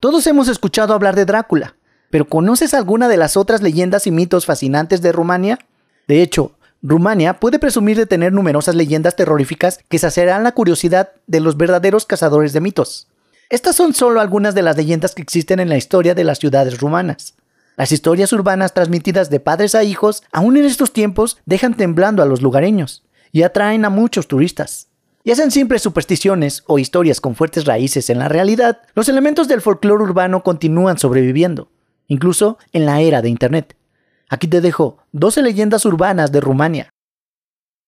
Todos hemos escuchado hablar de Drácula, pero ¿conoces alguna de las otras leyendas y mitos fascinantes de Rumania? De hecho, Rumania puede presumir de tener numerosas leyendas terroríficas que saciarán la curiosidad de los verdaderos cazadores de mitos. Estas son solo algunas de las leyendas que existen en la historia de las ciudades rumanas. Las historias urbanas transmitidas de padres a hijos, aún en estos tiempos, dejan temblando a los lugareños y atraen a muchos turistas. Ya sean simples supersticiones o historias con fuertes raíces en la realidad, los elementos del folclore urbano continúan sobreviviendo, incluso en la era de Internet. Aquí te dejo 12 leyendas urbanas de Rumania.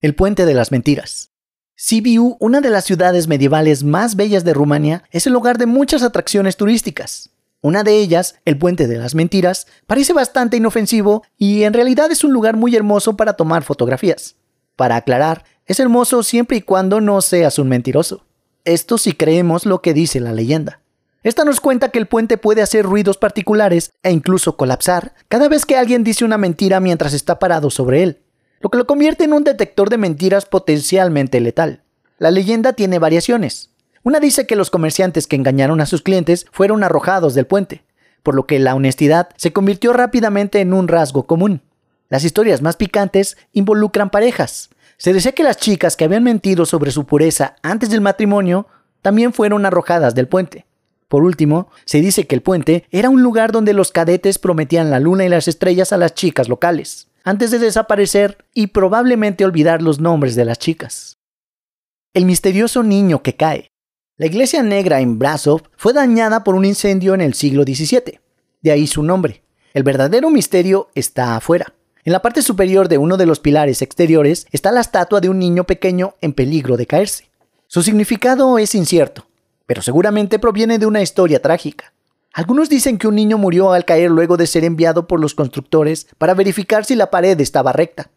El Puente de las Mentiras. Sibiu, una de las ciudades medievales más bellas de Rumania, es el hogar de muchas atracciones turísticas. Una de ellas, el Puente de las Mentiras, parece bastante inofensivo y en realidad es un lugar muy hermoso para tomar fotografías. Para aclarar, es hermoso siempre y cuando no seas un mentiroso. Esto si creemos lo que dice la leyenda. Esta nos cuenta que el puente puede hacer ruidos particulares e incluso colapsar cada vez que alguien dice una mentira mientras está parado sobre él, lo que lo convierte en un detector de mentiras potencialmente letal. La leyenda tiene variaciones. Una dice que los comerciantes que engañaron a sus clientes fueron arrojados del puente, por lo que la honestidad se convirtió rápidamente en un rasgo común. Las historias más picantes involucran parejas. Se decía que las chicas que habían mentido sobre su pureza antes del matrimonio también fueron arrojadas del puente. Por último, se dice que el puente era un lugar donde los cadetes prometían la luna y las estrellas a las chicas locales, antes de desaparecer y probablemente olvidar los nombres de las chicas. El misterioso niño que cae. La iglesia negra en Brasov fue dañada por un incendio en el siglo XVII, de ahí su nombre. El verdadero misterio está afuera. En la parte superior de uno de los pilares exteriores está la estatua de un niño pequeño en peligro de caerse. Su significado es incierto, pero seguramente proviene de una historia trágica. Algunos dicen que un niño murió al caer luego de ser enviado por los constructores para verificar si la pared estaba recta.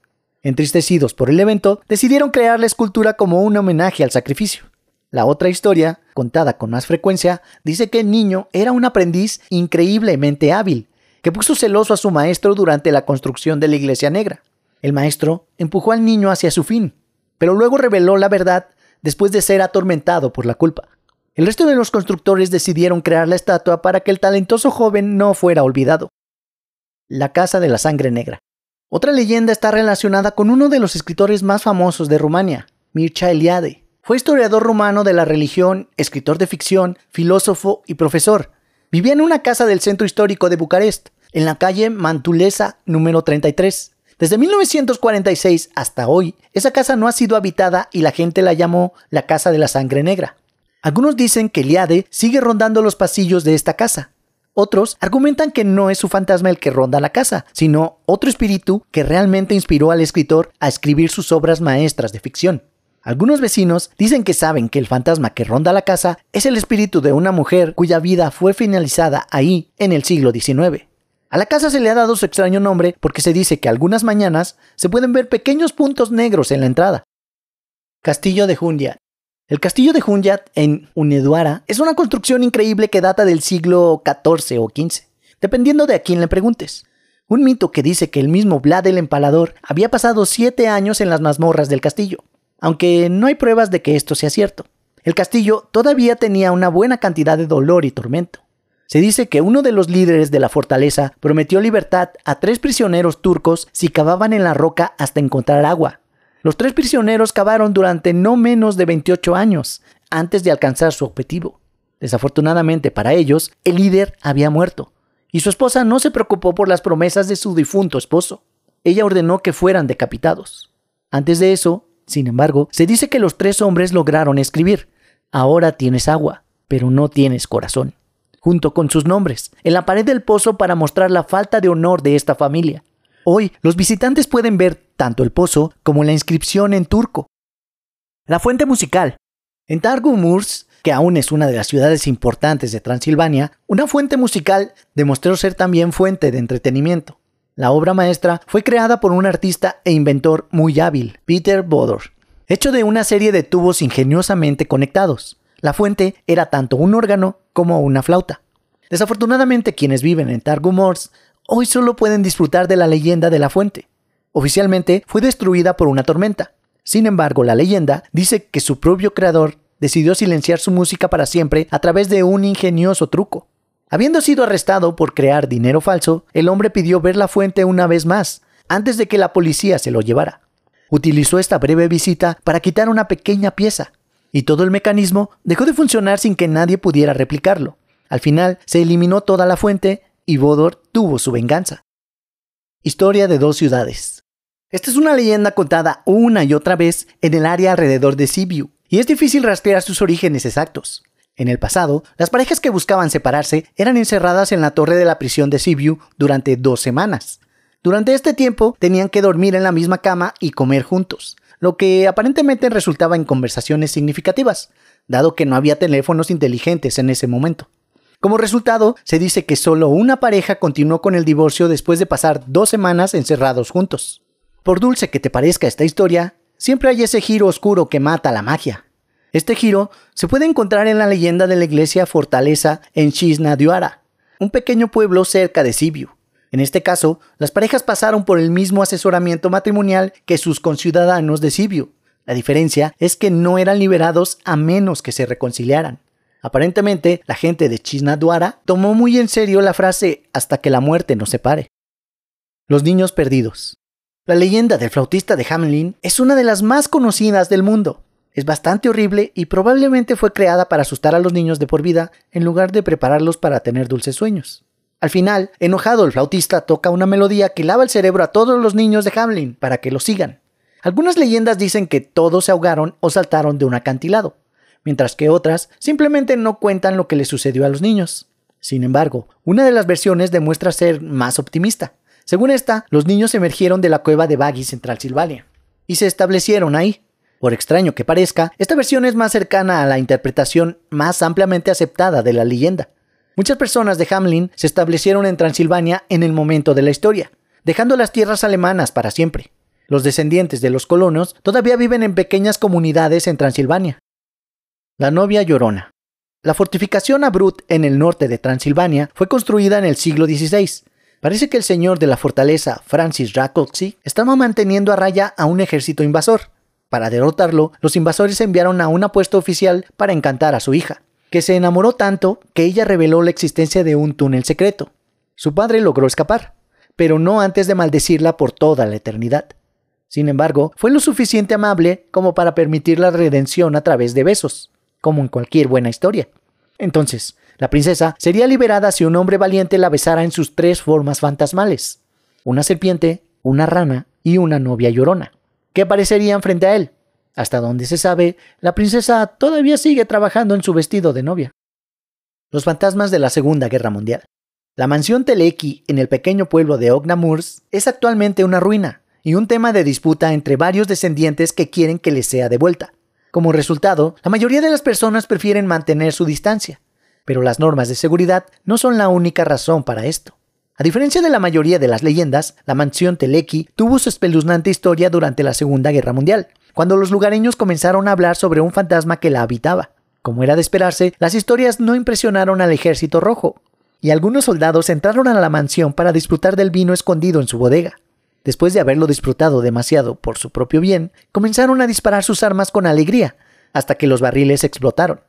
Entristecidos por el evento, decidieron crear la escultura como un homenaje al sacrificio. La otra historia, contada con más frecuencia, dice que el niño era un aprendiz increíblemente hábil, que puso celoso a su maestro durante la construcción de la iglesia negra. El maestro empujó al niño hacia su fin, pero luego reveló la verdad después de ser atormentado por la culpa. El resto de los constructores decidieron crear la estatua para que el talentoso joven no fuera olvidado. La Casa de la Sangre Negra. Otra leyenda está relacionada con uno de los escritores más famosos de Rumania, Mircea Eliade. Fue historiador rumano de la religión, escritor de ficción, filósofo y profesor. Vivía en una casa del centro histórico de Bucarest, en la calle Mantulesa número 33. Desde 1946 hasta hoy, esa casa no ha sido habitada y la gente la llamó la Casa de la Sangre Negra. Algunos dicen que Eliade sigue rondando los pasillos de esta casa. Otros argumentan que no es su fantasma el que ronda la casa, sino otro espíritu que realmente inspiró al escritor a escribir sus obras maestras de ficción. Algunos vecinos dicen que saben que el fantasma que ronda la casa es el espíritu de una mujer cuya vida fue finalizada ahí en el siglo XIX. A la casa se le ha dado su extraño nombre porque se dice que algunas mañanas se pueden ver pequeños puntos negros en la entrada. Castillo de Jundia el castillo de Hunyad en Uneduara es una construcción increíble que data del siglo XIV o XV, dependiendo de a quién le preguntes. Un mito que dice que el mismo Vlad el Empalador había pasado siete años en las mazmorras del castillo, aunque no hay pruebas de que esto sea cierto. El castillo todavía tenía una buena cantidad de dolor y tormento. Se dice que uno de los líderes de la fortaleza prometió libertad a tres prisioneros turcos si cavaban en la roca hasta encontrar agua, los tres prisioneros cavaron durante no menos de 28 años antes de alcanzar su objetivo. Desafortunadamente para ellos, el líder había muerto, y su esposa no se preocupó por las promesas de su difunto esposo. Ella ordenó que fueran decapitados. Antes de eso, sin embargo, se dice que los tres hombres lograron escribir, Ahora tienes agua, pero no tienes corazón, junto con sus nombres, en la pared del pozo para mostrar la falta de honor de esta familia. Hoy los visitantes pueden ver tanto el pozo como la inscripción en turco. La fuente musical. En Targumurs, que aún es una de las ciudades importantes de Transilvania, una fuente musical demostró ser también fuente de entretenimiento. La obra maestra fue creada por un artista e inventor muy hábil, Peter Bodor, hecho de una serie de tubos ingeniosamente conectados. La fuente era tanto un órgano como una flauta. Desafortunadamente quienes viven en Targumurs hoy solo pueden disfrutar de la leyenda de la fuente. Oficialmente fue destruida por una tormenta. Sin embargo, la leyenda dice que su propio creador decidió silenciar su música para siempre a través de un ingenioso truco. Habiendo sido arrestado por crear dinero falso, el hombre pidió ver la fuente una vez más, antes de que la policía se lo llevara. Utilizó esta breve visita para quitar una pequeña pieza, y todo el mecanismo dejó de funcionar sin que nadie pudiera replicarlo. Al final se eliminó toda la fuente y Bodor tuvo su venganza. Historia de dos ciudades. Esta es una leyenda contada una y otra vez en el área alrededor de Sibiu, y es difícil rastrear sus orígenes exactos. En el pasado, las parejas que buscaban separarse eran encerradas en la torre de la prisión de Sibiu durante dos semanas. Durante este tiempo tenían que dormir en la misma cama y comer juntos, lo que aparentemente resultaba en conversaciones significativas, dado que no había teléfonos inteligentes en ese momento. Como resultado, se dice que solo una pareja continuó con el divorcio después de pasar dos semanas encerrados juntos. Por dulce que te parezca esta historia, siempre hay ese giro oscuro que mata la magia. Este giro se puede encontrar en la leyenda de la iglesia fortaleza en Chisna-Diuara, un pequeño pueblo cerca de Sibiu. En este caso, las parejas pasaron por el mismo asesoramiento matrimonial que sus conciudadanos de Sibiu. La diferencia es que no eran liberados a menos que se reconciliaran. Aparentemente, la gente de Chisna-Duara tomó muy en serio la frase hasta que la muerte nos separe. Los niños perdidos. La leyenda del flautista de Hamelin es una de las más conocidas del mundo. Es bastante horrible y probablemente fue creada para asustar a los niños de por vida en lugar de prepararlos para tener dulces sueños. Al final, enojado, el flautista toca una melodía que lava el cerebro a todos los niños de Hamlin para que lo sigan. Algunas leyendas dicen que todos se ahogaron o saltaron de un acantilado, mientras que otras simplemente no cuentan lo que le sucedió a los niños. Sin embargo, una de las versiones demuestra ser más optimista. Según esta, los niños emergieron de la cueva de Baggy en Transilvania y se establecieron ahí, por extraño que parezca, esta versión es más cercana a la interpretación más ampliamente aceptada de la leyenda. Muchas personas de Hamlin se establecieron en Transilvania en el momento de la historia, dejando las tierras alemanas para siempre. Los descendientes de los colonos todavía viven en pequeñas comunidades en Transilvania. La novia llorona. La fortificación Abrut en el norte de Transilvania fue construida en el siglo XVI. Parece que el señor de la fortaleza, Francis Rákóczi, estaba manteniendo a raya a un ejército invasor. Para derrotarlo, los invasores enviaron a un apuesto oficial para encantar a su hija, que se enamoró tanto que ella reveló la existencia de un túnel secreto. Su padre logró escapar, pero no antes de maldecirla por toda la eternidad. Sin embargo, fue lo suficiente amable como para permitir la redención a través de besos, como en cualquier buena historia. Entonces, la princesa sería liberada si un hombre valiente la besara en sus tres formas fantasmales, una serpiente, una rana y una novia llorona que aparecerían frente a él. Hasta donde se sabe, la princesa todavía sigue trabajando en su vestido de novia. Los fantasmas de la Segunda Guerra Mundial. La mansión Teleki en el pequeño pueblo de Ognamurs es actualmente una ruina y un tema de disputa entre varios descendientes que quieren que les sea devuelta. Como resultado, la mayoría de las personas prefieren mantener su distancia, pero las normas de seguridad no son la única razón para esto. A diferencia de la mayoría de las leyendas, la mansión Teleki tuvo su espeluznante historia durante la Segunda Guerra Mundial, cuando los lugareños comenzaron a hablar sobre un fantasma que la habitaba. Como era de esperarse, las historias no impresionaron al ejército rojo, y algunos soldados entraron a la mansión para disfrutar del vino escondido en su bodega. Después de haberlo disfrutado demasiado por su propio bien, comenzaron a disparar sus armas con alegría, hasta que los barriles explotaron.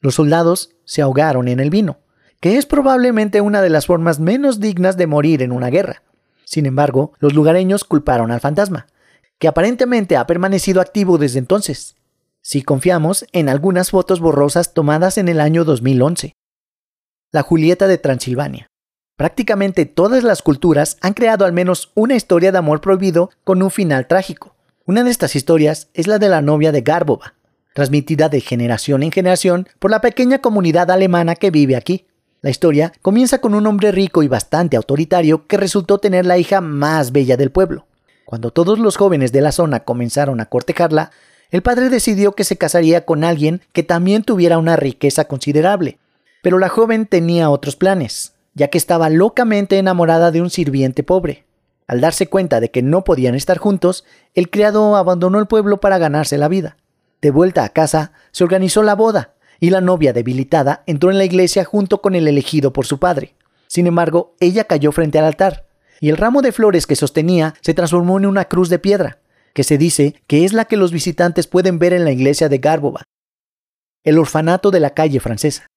Los soldados se ahogaron en el vino, que es probablemente una de las formas menos dignas de morir en una guerra. Sin embargo, los lugareños culparon al fantasma, que aparentemente ha permanecido activo desde entonces, si confiamos en algunas fotos borrosas tomadas en el año 2011. La Julieta de Transilvania. Prácticamente todas las culturas han creado al menos una historia de amor prohibido con un final trágico. Una de estas historias es la de la novia de Garbova, transmitida de generación en generación por la pequeña comunidad alemana que vive aquí. La historia comienza con un hombre rico y bastante autoritario que resultó tener la hija más bella del pueblo. Cuando todos los jóvenes de la zona comenzaron a cortejarla, el padre decidió que se casaría con alguien que también tuviera una riqueza considerable. Pero la joven tenía otros planes, ya que estaba locamente enamorada de un sirviente pobre. Al darse cuenta de que no podían estar juntos, el criado abandonó el pueblo para ganarse la vida. De vuelta a casa, se organizó la boda, y la novia debilitada entró en la iglesia junto con el elegido por su padre. Sin embargo, ella cayó frente al altar, y el ramo de flores que sostenía se transformó en una cruz de piedra, que se dice que es la que los visitantes pueden ver en la iglesia de Garbova. El orfanato de la calle francesa.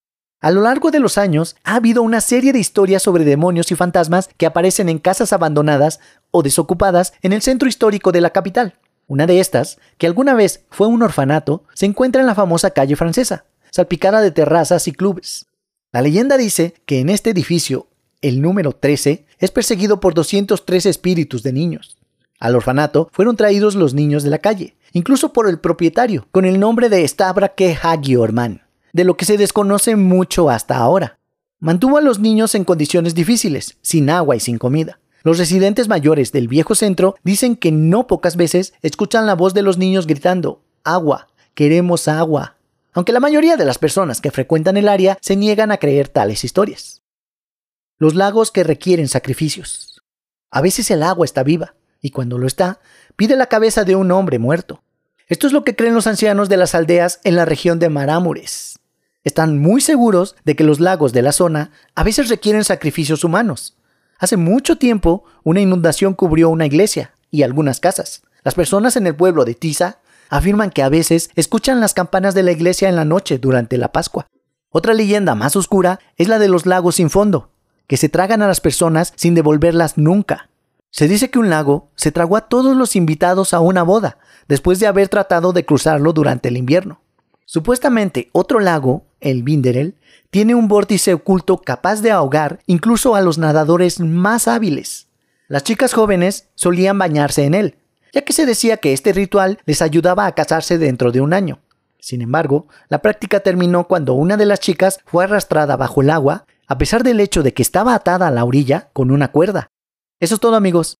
A lo largo de los años ha habido una serie de historias sobre demonios y fantasmas que aparecen en casas abandonadas o desocupadas en el centro histórico de la capital. Una de estas, que alguna vez fue un orfanato, se encuentra en la famosa calle francesa, salpicada de terrazas y clubes. La leyenda dice que en este edificio, el número 13, es perseguido por 203 espíritus de niños. Al orfanato fueron traídos los niños de la calle, incluso por el propietario, con el nombre de Stavra Hagiorman, de lo que se desconoce mucho hasta ahora. Mantuvo a los niños en condiciones difíciles, sin agua y sin comida. Los residentes mayores del viejo centro dicen que no pocas veces escuchan la voz de los niños gritando, agua, queremos agua, aunque la mayoría de las personas que frecuentan el área se niegan a creer tales historias. Los lagos que requieren sacrificios. A veces el agua está viva, y cuando lo está, pide la cabeza de un hombre muerto. Esto es lo que creen los ancianos de las aldeas en la región de Marámures. Están muy seguros de que los lagos de la zona a veces requieren sacrificios humanos, Hace mucho tiempo, una inundación cubrió una iglesia y algunas casas. Las personas en el pueblo de Tiza afirman que a veces escuchan las campanas de la iglesia en la noche durante la Pascua. Otra leyenda más oscura es la de los lagos sin fondo, que se tragan a las personas sin devolverlas nunca. Se dice que un lago se tragó a todos los invitados a una boda, después de haber tratado de cruzarlo durante el invierno. Supuestamente otro lago, el Binderel, tiene un vórtice oculto capaz de ahogar incluso a los nadadores más hábiles. Las chicas jóvenes solían bañarse en él, ya que se decía que este ritual les ayudaba a casarse dentro de un año. Sin embargo, la práctica terminó cuando una de las chicas fue arrastrada bajo el agua, a pesar del hecho de que estaba atada a la orilla con una cuerda. Eso es todo amigos.